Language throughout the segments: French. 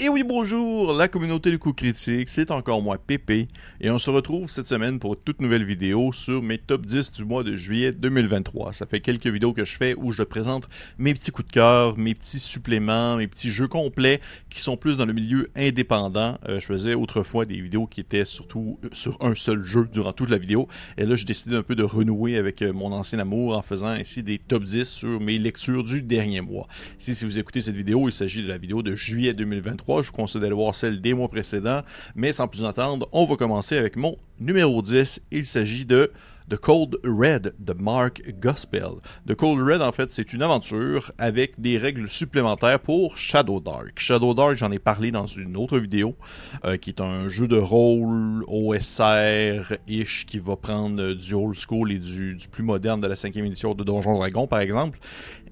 Et oui, bonjour, la communauté de coups critiques, c'est encore moi, Pépé, et on se retrouve cette semaine pour toute nouvelle vidéo sur mes top 10 du mois de juillet 2023. Ça fait quelques vidéos que je fais où je présente mes petits coups de cœur, mes petits suppléments, mes petits jeux complets qui sont plus dans le milieu indépendant. Euh, je faisais autrefois des vidéos qui étaient surtout euh, sur un seul jeu durant toute la vidéo, et là j'ai décidé un peu de renouer avec euh, mon ancien amour en faisant ainsi des top 10 sur mes lectures du dernier mois. Si, si vous écoutez cette vidéo, il s'agit de la vidéo de juillet 2023 je vous conseille d'aller voir celle des mois précédents. Mais sans plus attendre, on va commencer avec mon numéro 10. Il s'agit de The Cold Red de Mark Gospel. The Cold Red, en fait, c'est une aventure avec des règles supplémentaires pour Shadow Dark. Shadow Dark, j'en ai parlé dans une autre vidéo, euh, qui est un jeu de rôle OSR-ish qui va prendre du old school et du, plus moderne de la cinquième édition de Donjon Dragon, par exemple,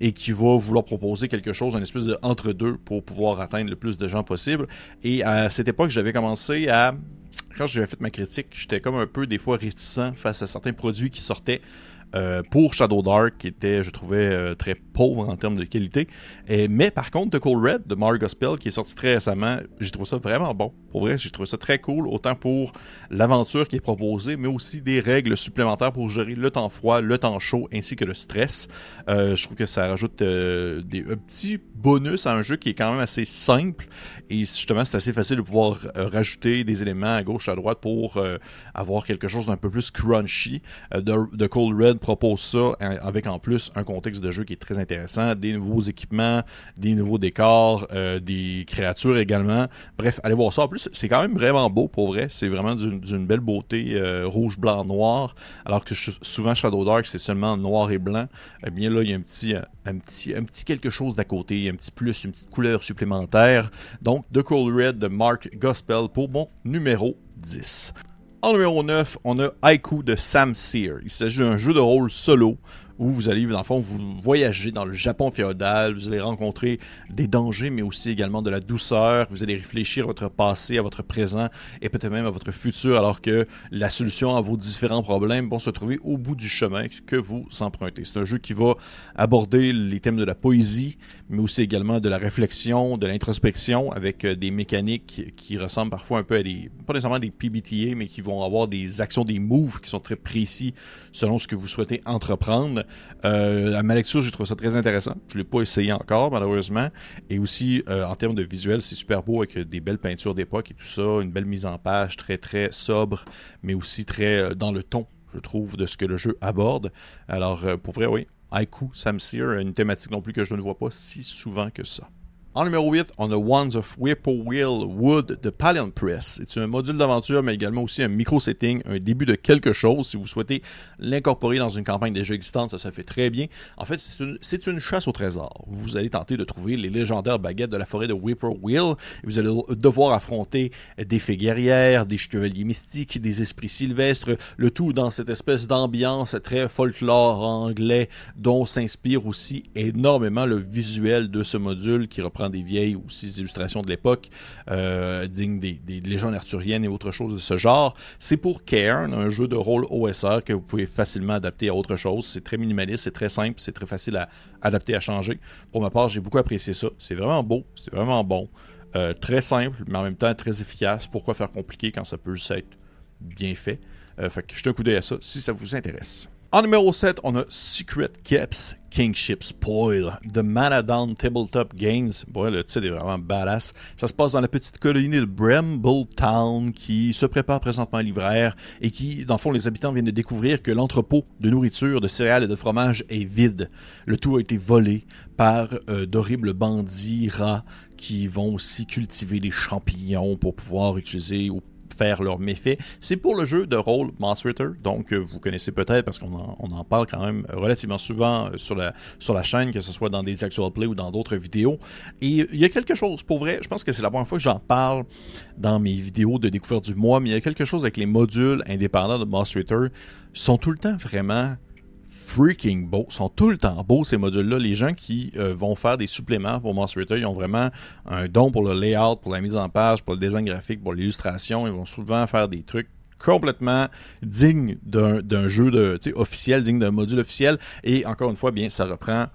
et qui va vouloir proposer quelque chose, un espèce de entre-deux pour pouvoir atteindre le plus de gens possible. Et à cette époque, j'avais commencé à quand j'avais fait ma critique, j'étais comme un peu des fois réticent face à certains produits qui sortaient euh, pour Shadow Dark, qui était, je trouvais, euh, très pauvre en termes de qualité. Mais par contre, The Cold Red de Mark Gospel, qui est sorti très récemment, j'ai trouvé ça vraiment bon. Pour vrai, j'ai trouvé ça très cool, autant pour l'aventure qui est proposée, mais aussi des règles supplémentaires pour gérer le temps froid, le temps chaud, ainsi que le stress. Euh, je trouve que ça rajoute des, un petit bonus à un jeu qui est quand même assez simple. Et justement, c'est assez facile de pouvoir rajouter des éléments à gauche, à droite pour avoir quelque chose d'un peu plus crunchy. The, The Cold Red propose ça hein, avec en plus un contexte de jeu qui est très intéressant, des nouveaux équipements, des nouveaux décors, euh, des créatures également. Bref, allez voir ça. En plus, c'est quand même vraiment beau pour vrai. C'est vraiment d'une belle beauté euh, rouge, blanc, noir. Alors que souvent Shadow Dark, c'est seulement noir et blanc. Eh bien là, il y a un petit, euh, un petit, un petit quelque chose d'à côté, un petit plus, une petite couleur supplémentaire. Donc, The Cold Red de Mark Gospel pour mon numéro 10. En numéro 9, on a Haiku de Sam Sear. Il s'agit d'un jeu de rôle solo où vous allez, dans le fond, vous voyager dans le Japon féodal, vous allez rencontrer des dangers, mais aussi également de la douceur, vous allez réfléchir à votre passé, à votre présent et peut-être même à votre futur, alors que la solution à vos différents problèmes vont se trouver au bout du chemin que vous empruntez. C'est un jeu qui va aborder les thèmes de la poésie, mais aussi également de la réflexion, de l'introspection, avec euh, des mécaniques qui ressemblent parfois un peu à des, pas nécessairement des PBTA, mais qui vont avoir des actions, des moves qui sont très précis selon ce que vous souhaitez entreprendre. Euh, à ma lecture, j'ai trouvé ça très intéressant. Je ne l'ai pas essayé encore, malheureusement. Et aussi, euh, en termes de visuel, c'est super beau avec des belles peintures d'époque et tout ça, une belle mise en page très, très sobre, mais aussi très euh, dans le ton, je trouve, de ce que le jeu aborde. Alors, pour vrai, oui, Haiku, Sam Sear, une thématique non plus que je ne vois pas si souvent que ça. En numéro 8, on a Wands of Whippoorwill Wood de Palion Press. C'est un module d'aventure, mais également aussi un micro-setting, un début de quelque chose. Si vous souhaitez l'incorporer dans une campagne déjà existante, ça se fait très bien. En fait, c'est une, chasse au trésor. Vous allez tenter de trouver les légendaires baguettes de la forêt de Whippoorwill. Vous allez devoir affronter des fées guerrières, des chevaliers mystiques, des esprits sylvestres, le tout dans cette espèce d'ambiance très folklore anglais dont s'inspire aussi énormément le visuel de ce module qui reprend des vieilles aussi illustrations de l'époque, euh, dignes des, légendes arthuriennes et autre chose de ce genre. C'est pour Cairn, un jeu de rôle OSR que vous pouvez facilement adapter à autre chose. C'est très minimaliste, c'est très simple, c'est très facile à adapter, à changer. Pour ma part, j'ai beaucoup apprécié ça. C'est vraiment beau, c'est vraiment bon. Euh, très simple, mais en même temps très efficace. Pourquoi faire compliqué quand ça peut juste être bien fait? Euh, fait que jetez un coup d'œil à ça si ça vous intéresse. En numéro 7, on a Secret Keps Kingship Spoil de Manadown Tabletop Games. Bon, le titre est vraiment badass. Ça se passe dans la petite colonie de Brambletown qui se prépare présentement à l'hiver et qui, dans le fond, les habitants viennent de découvrir que l'entrepôt de nourriture, de céréales et de fromage est vide. Le tout a été volé par euh, d'horribles bandits rats qui vont aussi cultiver les champignons pour pouvoir utiliser ou faire leurs méfaits. C'est pour le jeu de rôle Monster Ritter, donc euh, vous connaissez peut-être parce qu'on en, parle quand même relativement souvent euh, sur la, sur la chaîne, que ce soit dans des actual play ou dans d'autres vidéos. Et il y a quelque chose, pour vrai, je pense que c'est la première fois que j'en parle dans mes vidéos de découverte du mois, mais il y a quelque chose avec les modules indépendants de Monster Ritter, sont tout le temps vraiment freaking beaux. sont tout le temps beaux, ces modules-là. Les gens qui euh, vont faire des suppléments pour Monster Hunter, ils ont vraiment un don pour le layout, pour la mise en page, pour le design graphique, pour l'illustration. Ils vont souvent faire des trucs complètement dignes d'un jeu officiel, digne d'un module officiel. Et encore une fois, bien, ça reprend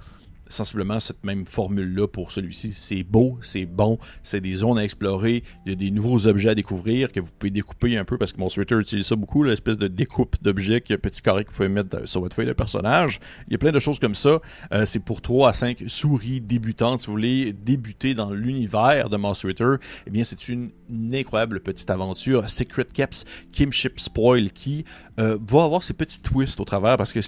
sensiblement cette même formule-là pour celui-ci. C'est beau, c'est bon, c'est des zones à explorer, il y a des nouveaux objets à découvrir que vous pouvez découper un peu parce que mon utilise ça beaucoup, l'espèce de découpe d'objets, petit carré que vous pouvez mettre sur votre feuille de personnage. Il y a plein de choses comme ça. Euh, c'est pour 3 à 5 souris débutantes. Si vous voulez débuter dans l'univers de Twitter, eh bien, c'est une, incroyable petite aventure. Secret Caps Kimship Spoil qui euh, va avoir ses petits twists au travers parce que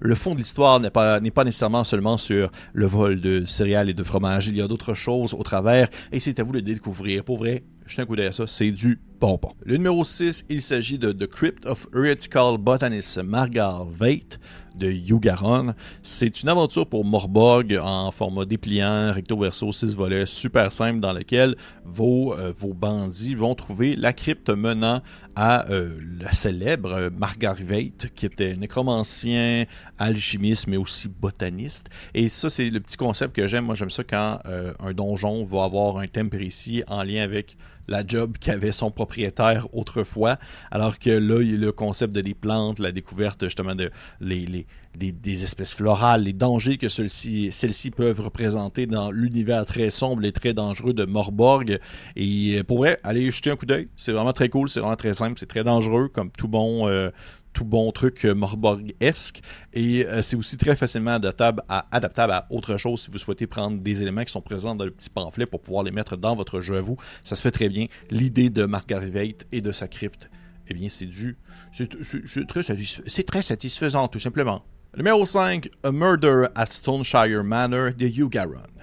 le, fond de l'histoire n'est pas, n'est pas nécessairement seulement sur le vol de céréales et de fromage. Il y a d'autres choses au travers et c'est à vous de découvrir. Pour vrai, jetez un coup d'œil à ça, c'est du Le numéro 6, il s'agit de The Crypt of Heretical Botanist Margar Veit de Yugaron. C'est une aventure pour Morborg en format dépliant, recto verso, 6 volets, super simple, dans lequel vos, euh, vos bandits vont trouver la crypte menant à euh, la célèbre Margar Veit, qui était nécromancien, alchimiste, mais aussi botaniste. Et ça, c'est le petit concept que j'aime. Moi, j'aime ça quand euh, un donjon va avoir un thème précis en lien avec la job qu'avait son propriétaire autrefois, alors que là, il y a le concept de des plantes, la découverte justement de des, espèces florales, les dangers que celles-ci peuvent représenter dans l'univers très sombre et très dangereux de Morborg. Et pour vrai, allez jeter un coup d'œil, c'est vraiment très cool, c'est vraiment très simple, c'est très dangereux, comme tout bon, euh, tout bon truc euh, Morborg-esque. Et euh, c'est aussi très facilement adaptable à, adaptable à autre chose si vous souhaitez prendre des éléments qui sont présents dans le petit pamphlet pour pouvoir les mettre dans votre jeu à vous. Ça se fait très bien. L'idée de Margaret et de sa crypte, eh bien, c'est du. C'est très, très satisfaisant, tout simplement. Numéro 5, A Murder at Stoneshire Manor de Hugh Garon.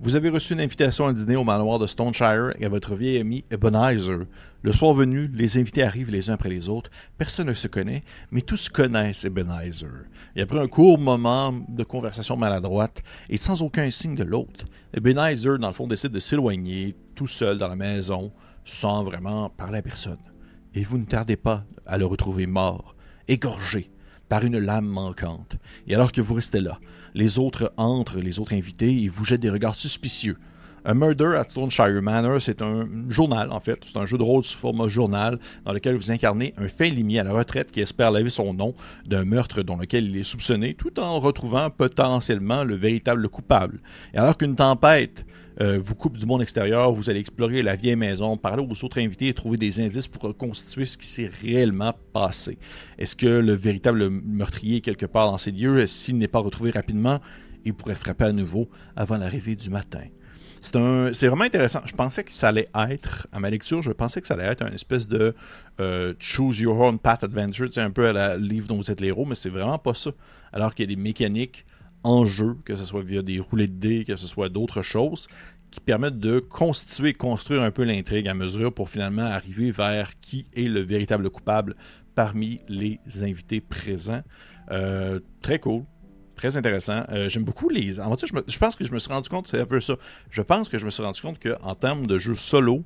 Vous avez reçu une invitation à dîner au manoir de Stoneshire et à votre vieil ami Ebenezer. Le soir venu, les invités arrivent les uns après les autres. Personne ne se connaît, mais tous connaissent Ebenezer. Et après un court moment de conversation maladroite et sans aucun signe de l'autre, Ebenezer, dans le fond, décide de s'éloigner tout seul dans la maison, sans vraiment parler à personne. Et vous ne tardez pas à le retrouver mort, égorgé, par une lame manquante. Et alors que vous restez là, les autres entrent, les autres invités, et vous jettent des regards suspicieux. A Murder at Stoneshire Manor, c'est un journal, en fait. C'est un jeu de rôle sous format journal dans lequel vous incarnez un fin limier à la retraite qui espère laver son nom d'un meurtre dont lequel il est soupçonné, tout en retrouvant potentiellement le véritable coupable. Et alors qu'une tempête euh, vous coupe du monde extérieur, vous allez explorer la vieille maison, parler aux autres invités et trouver des indices pour reconstituer ce qui s'est réellement passé. Est-ce que le véritable meurtrier est quelque part dans ces lieux? S'il n'est pas retrouvé rapidement, il pourrait frapper à nouveau avant l'arrivée du matin. C'est vraiment intéressant. Je pensais que ça allait être, à ma lecture, je pensais que ça allait être un espèce de euh, Choose Your Own Path Adventure, c'est un peu à la livre dont vous êtes l'héros, mais c'est vraiment pas ça. Alors qu'il y a des mécaniques en jeu, que ce soit via des roulés de dés, que ce soit d'autres choses, qui permettent de constituer, construire un peu l'intrigue à mesure pour finalement arriver vers qui est le véritable coupable parmi les invités présents. Euh, très cool. Très intéressant. Euh, j'aime beaucoup les. En fait, je, pense que je me suis rendu compte, c'est un peu ça. Je pense que je me suis rendu compte qu'en termes de jeu solo,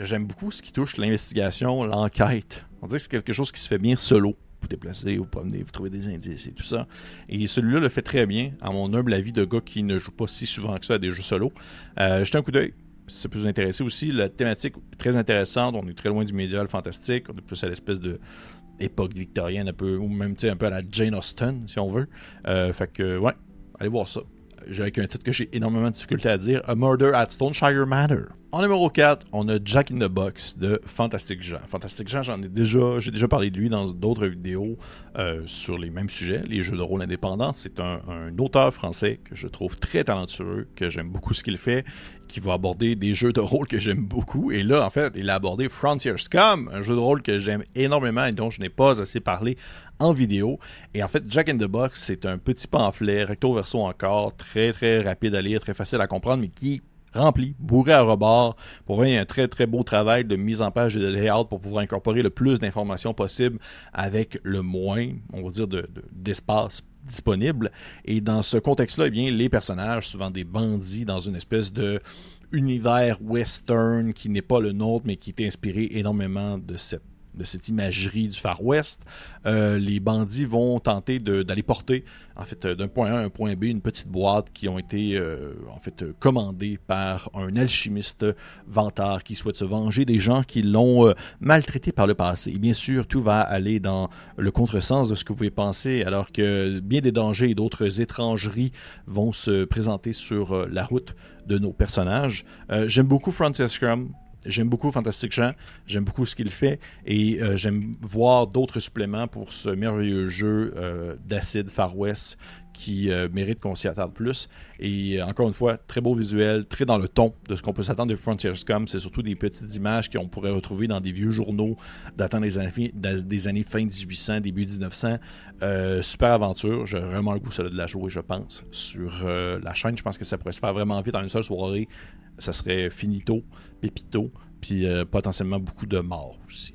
j'aime beaucoup ce qui touche l'investigation, l'enquête. On dirait que c'est quelque chose qui se fait bien solo vous déplacer, vous promener, vous trouvez des indices et tout ça. Et celui-là le fait très bien, à mon humble avis de gars qui ne joue pas si souvent que ça à des jeux solo. Euh, jetez un coup d'œil. Si ça peut vous intéresser aussi, la thématique est très intéressante. On est très loin du médial fantastique. On est plus à l'espèce de époque victorienne, un peu, ou même un peu à la Jane Austen, si on veut. Euh, fait que, ouais, allez voir ça. J'ai avec un titre que j'ai énormément de difficulté à dire, A Murder at Stoneshire Manor. En numéro 4, on a Jack in the Box de Fantastic Jean. Fantastic Jean, j'en ai déjà, déjà parlé de lui dans d'autres vidéos euh, sur les mêmes sujets, les jeux de rôle indépendants. C'est un, auteur français que je trouve très talentueux, que j'aime beaucoup ce qu'il fait, qui va aborder des jeux de rôle que j'aime beaucoup. Et là, en fait, il a abordé Frontier Scum, un jeu de rôle que j'aime énormément et dont je n'ai pas assez parlé en vidéo. Et en fait, Jack in the Box, c'est un petit pamphlet, recto verso encore, très très rapide à lire, très facile à comprendre, mais qui rempli, bourré à rebord. Pour vrai, un très très beau travail de mise en page et de layout pour pouvoir incorporer le plus d'informations possible avec le moins, on va dire, d'espace disponible. Et dans ce contexte-là, eh bien, les personnages, souvent des bandits dans une espèce de univers western qui n'est pas le nôtre, mais qui est inspiré énormément de cette de cette imagerie du Far West, euh, les bandits vont tenter d'aller porter, en fait, d'un point A à un point B, une petite boîte qui ont été, en fait, commandées par un alchimiste vantard qui souhaite se venger des gens qui l'ont maltraité par le passé. Et bien sûr, tout va aller dans le contresens de ce que vous pouvez penser, alors que bien des dangers et d'autres étrangeries vont se présenter sur la route de nos personnages. J'aime beaucoup Frontier Scrum. J'aime beaucoup Fantastic Jean, j'aime beaucoup ce qu'il fait et euh, j'aime voir d'autres suppléments pour ce merveilleux jeu euh, d'acide Far West qui euh, mérite qu'on s'y attarde plus. Et encore une fois, très beau visuel, très dans le ton de ce qu'on peut s'attendre de Frontier Scum. C'est surtout des petites images qu'on pourrait retrouver dans des vieux journaux datant des années, des années fin 1800, début 1900. super aventure, j'ai vraiment le goût de la jouer, je pense, sur la chaîne. Je pense que ça pourrait se faire vraiment vite en une seule soirée ça serait finito, pépito, puis euh, potentiellement beaucoup de morts aussi.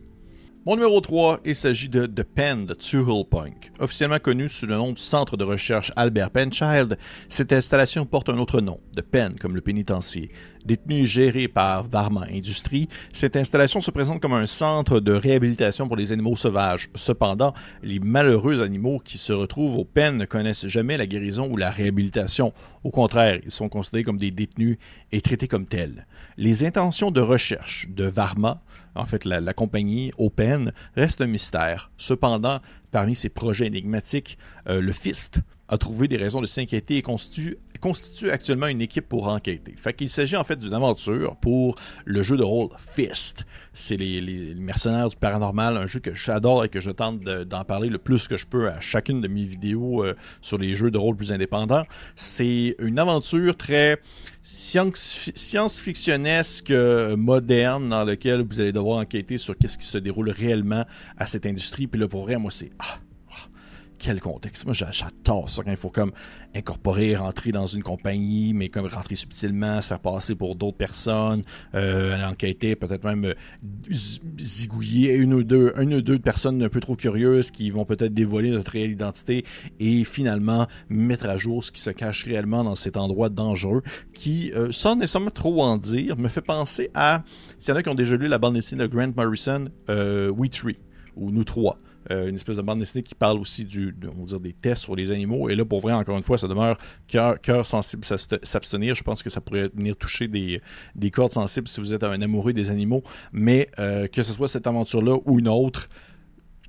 Mon numéro 3, il s'agit de The Pen de Two Punk. Officiellement connu sous le nom du Centre de recherche Albert Penchild, cette installation porte un autre nom, The Pen comme le pénitencier. Détenue et gérée par Varma Industries, cette installation se présente comme un centre de réhabilitation pour les animaux sauvages. Cependant, les malheureux animaux qui se retrouvent aux peines ne connaissent jamais la guérison ou la réhabilitation. Au contraire, ils sont considérés comme des détenus et traités comme tels. Les intentions de recherche de Varma en fait la, compagnie Open, reste un mystère. Cependant, parmi ces projets énigmatiques, euh, le FIST a trouvé des raisons de s'inquiéter et constitue constitue actuellement une équipe pour enquêter. Fait qu'il s'agit en fait d'une aventure pour le jeu de rôle Fist. C'est les, mercenaires du paranormal, un jeu que j'adore et que je tente d'en parler le plus que je peux à chacune de mes vidéos euh, sur les jeux de rôle plus indépendants. C'est une aventure très science-fictionnesque euh, moderne dans laquelle vous allez devoir enquêter sur qu'est-ce qui se déroule réellement à cette industrie. Puis là, pour vrai, moi, c'est... Ah, quel contexte. Moi, j'adore ça quand il faut comme incorporer, rentrer dans une compagnie, mais comme rentrer subtilement, se faire passer pour d'autres personnes, euh, aller enquêter, peut-être même euh, zigouiller une ou deux, une ou deux personnes un peu trop curieuses qui vont peut-être dévoiler notre réelle identité et finalement mettre à jour ce qui se cache réellement dans cet endroit dangereux qui, euh, sans nécessairement trop en dire, me fait penser à, s'il y en a qui ont déjà lu la bande dessinée de Grant Morrison, euh, We Tree, ou Nous Trois. Euh, une espèce de bande dessinée qui parle aussi du, on va dire, des tests sur les animaux. Et là, pour vrai, encore une fois, ça demeure cœur, sensible s'abstenir. Je pense que ça pourrait venir toucher des, des cordes sensibles si vous êtes un amoureux des animaux. Mais euh, que ce soit cette aventure-là ou une autre,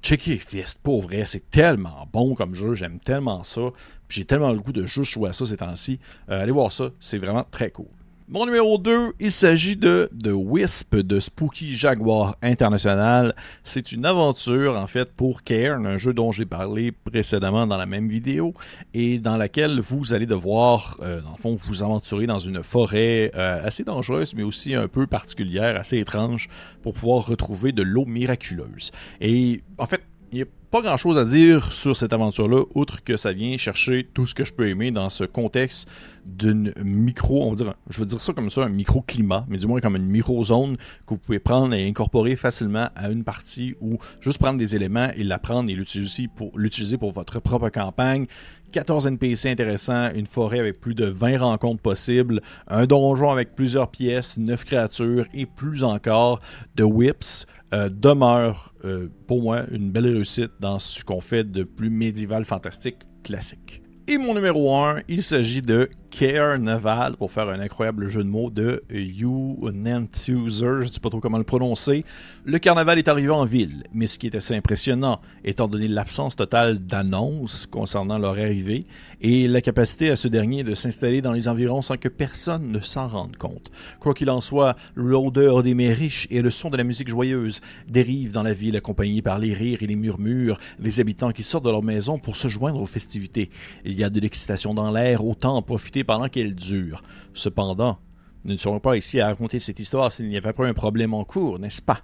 checker Fist, pour vrai, c'est tellement bon comme jeu, j'aime tellement ça. J'ai tellement le goût de juste jouer à ça ces temps-ci. Euh, allez voir ça, c'est vraiment très cool. Mon numéro 2, il s'agit de The Wisp de Spooky Jaguar International. C'est une aventure en fait pour Cairn, un jeu dont j'ai parlé précédemment dans la même vidéo et dans laquelle vous allez devoir, euh, dans le fond, vous aventurer dans une forêt euh, assez dangereuse mais aussi un peu particulière, assez étrange pour pouvoir retrouver de l'eau miraculeuse. Et en fait, il n'y a pas grand chose à dire sur cette aventure-là, outre que ça vient chercher tout ce que je peux aimer dans ce contexte d'une micro, on va dire, je veux dire ça comme ça, un micro-climat, mais du moins comme une micro-zone que vous pouvez prendre et incorporer facilement à une partie ou juste prendre des éléments et l'apprendre et l'utiliser pour, l'utiliser pour votre propre campagne. 14 NPC intéressants, une forêt avec plus de 20 rencontres possibles, un donjon avec plusieurs pièces, 9 créatures et plus encore de whips, euh, demeure euh, pour moi une belle réussite dans ce qu'on fait de plus médiéval fantastique classique. Et mon numéro 1, il s'agit de Carnaval, pour faire un incroyable jeu de mots de You Nantuser, je ne sais pas trop comment le prononcer. Le carnaval est arrivé en ville, mais ce qui est assez impressionnant, étant donné l'absence totale d'annonces concernant leur arrivée et la capacité à ce dernier de s'installer dans les environs sans que personne ne s'en rende compte. Quoi qu'il en soit, l'odeur des mets riches et le son de la musique joyeuse dérivent dans la ville accompagnés par les rires et les murmures des habitants qui sortent de leur maison pour se joindre aux festivités. Il y a de l'excitation dans l'air, autant en profiter pendant qu'elle dure. Cependant, nous ne serons pas ici à raconter cette histoire s'il n'y avait pas un problème en cours, n'est-ce pas?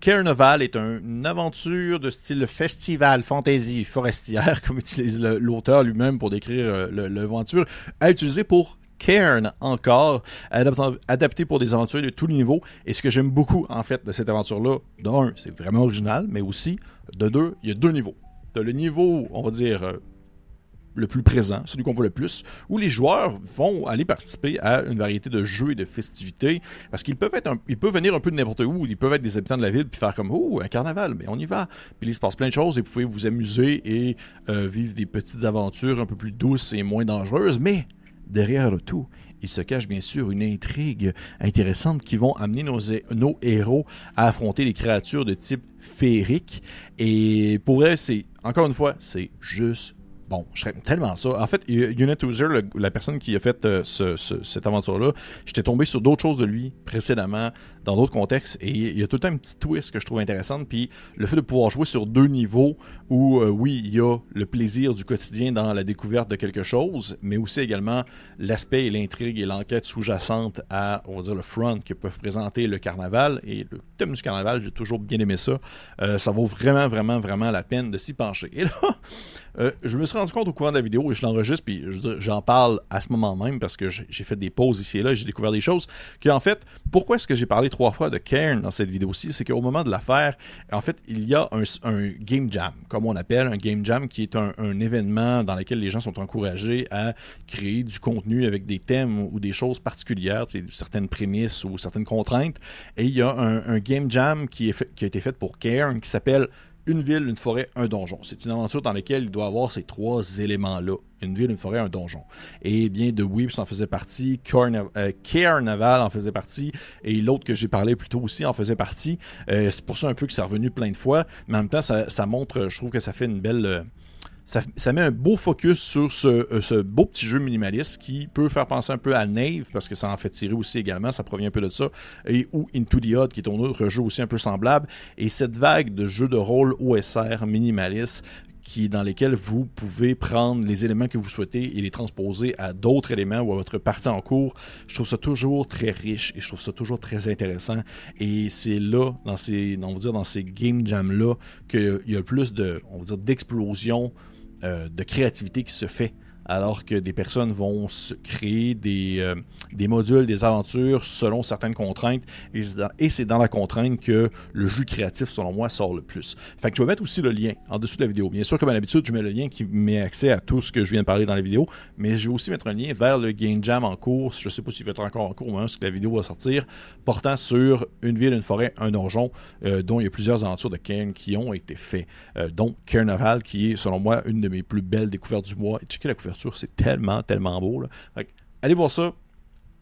Carnaval est une aventure de style festival, fantasy, forestière, comme utilise l'auteur lui-même pour décrire euh, l'aventure, à utiliser pour Cairn encore, adapté pour des aventures de tous les niveaux. Et ce que j'aime beaucoup, en fait, de cette aventure-là, d'un, c'est vraiment original, mais aussi, de deux, il y a deux niveaux. Tu le niveau, on va dire, euh, le plus présent, celui qu'on voit le plus, où les joueurs vont aller participer à une variété de jeux et de festivités, parce qu'ils peuvent être, ils peuvent venir un peu de n'importe où, ils peuvent être des habitants de la ville puis faire comme oh un carnaval, mais on y va, puis il se passe plein de choses et vous pouvez vous amuser et euh, vivre des petites aventures un peu plus douces et moins dangereuses, mais derrière tout, il se cache bien sûr une intrigue intéressante qui vont amener nos, héros à affronter les créatures de type féerique. Et pour elle, c'est, encore une fois, c'est juste Bon, je serais tellement ça. En fait, Unit User, la personne qui a fait euh, cette aventure-là, j'étais tombé sur d'autres choses de lui précédemment, dans d'autres contextes, et il y a tout un petit twist que je trouve intéressant. Puis le fait de pouvoir jouer sur deux niveaux où, euh, oui, il y a le plaisir du quotidien dans la découverte de quelque chose, mais aussi également l'aspect et l'intrigue et l'enquête sous-jacente à, on va dire, le front que peuvent présenter le carnaval. Et le thème du carnaval, j'ai toujours bien aimé ça. Euh, ça vaut vraiment, vraiment, vraiment la peine de s'y pencher. Et là, euh, je me suis rendu compte au courant de la vidéo et je l'enregistre, puis j'en parle à ce moment même parce que j'ai fait des pauses ici et là j'ai découvert des choses. en fait, pourquoi est-ce que j'ai parlé trois fois de Cairn dans cette vidéo-ci? C'est qu'au moment de l'affaire, en fait, il y a un, game jam, comme on appelle un game jam, qui est un, événement dans lequel les gens sont encouragés à créer du contenu avec des thèmes ou des choses particulières, certaines prémices ou certaines contraintes. Et il y a un, game jam qui, qui a été fait pour Cairn qui s'appelle une ville, une forêt, un donjon. C'est une aventure dans laquelle il doit avoir ces trois éléments-là. Une ville, une forêt, un donjon. Et bien, The Weeps en faisait partie, euh, Carnaval en faisait partie, et l'autre que j'ai parlé plus tôt aussi en faisait partie. Euh, c'est pour ça un peu que c'est revenu plein de fois, mais en même temps, ça, ça montre, je trouve que ça fait une belle... Ça, met un beau focus sur euh, ce, beau petit jeu minimaliste qui peut faire penser un peu à Nave, parce que ça en fait tirer aussi également, ça provient un peu de ça, et ou Into the Odd, qui est un autre jeu aussi un peu semblable. Et cette vague de jeux de rôle OSR minimaliste qui, dans lesquels vous pouvez prendre les éléments que vous souhaitez et les transposer à d'autres éléments ou à votre partie en cours. Je trouve ça toujours très riche et je trouve ça toujours très intéressant. Et c'est là, dans ces, on va dire, dans ces game jams-là, qu'il y a le plus de, on va dire, d'explosion de créativité qui se fait alors que des personnes vont créer des, euh, des modules, des aventures selon certaines contraintes, et c'est dans, la contrainte que le jeu créatif, selon moi, sort le plus. Fait que je vais mettre aussi le lien en dessous de la vidéo. Bien sûr, comme à l'habitude, je mets le lien qui met accès à tout ce que je viens de parler dans la vidéo, mais je vais aussi mettre un lien vers le Game Jam en cours, je ne sais pas s'il va être encore en cours, mais la vidéo va sortir, portant sur une ville, une forêt, un donjon, euh, dont il y a plusieurs aventures de Cairn qui ont été faites. Euh, dont Carnaval, qui est, selon moi, une de mes plus belles découvertes du mois. Et checker la couverture c'est tellement, tellement beau. allez voir ça.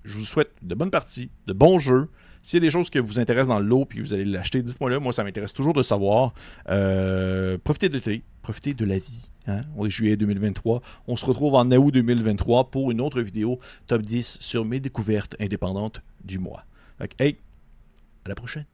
Je vous souhaite de bonnes parties, de bons jeux. S'il y a des choses qui vous intéressent dans le lot puis vous allez l'acheter, dites-moi là. Moi, ça m'intéresse toujours de savoir. Euh, profitez de l'été, profitez de la vie. Hein. On est juillet 2023. On se retrouve en août 2023 pour une autre vidéo top 10 sur mes découvertes indépendantes du mois. hey, à la prochaine.